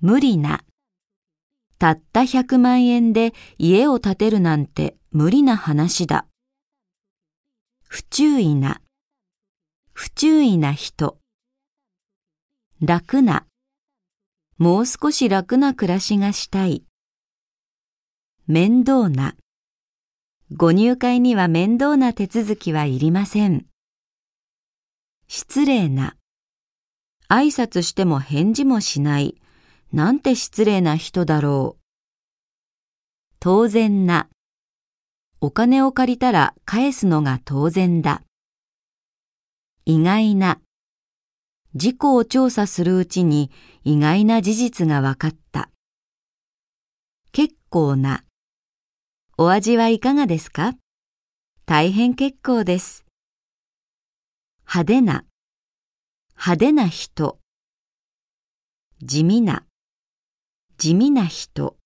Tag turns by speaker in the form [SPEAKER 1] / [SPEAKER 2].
[SPEAKER 1] 無理な。たった100万円で家を建てるなんて無理な話だ。不注意な。不注意な人。楽な。もう少し楽な暮らしがしたい。面倒な。ご入会には面倒な手続きはいりません。失礼な。挨拶しても返事もしない。なんて失礼な人だろう。当然な。お金を借りたら返すのが当然だ。意外な。事故を調査するうちに意外な事実が分かった。結構な。お味はいかがですか？大変結構です。派手な。派手な人。地味な。地味な人。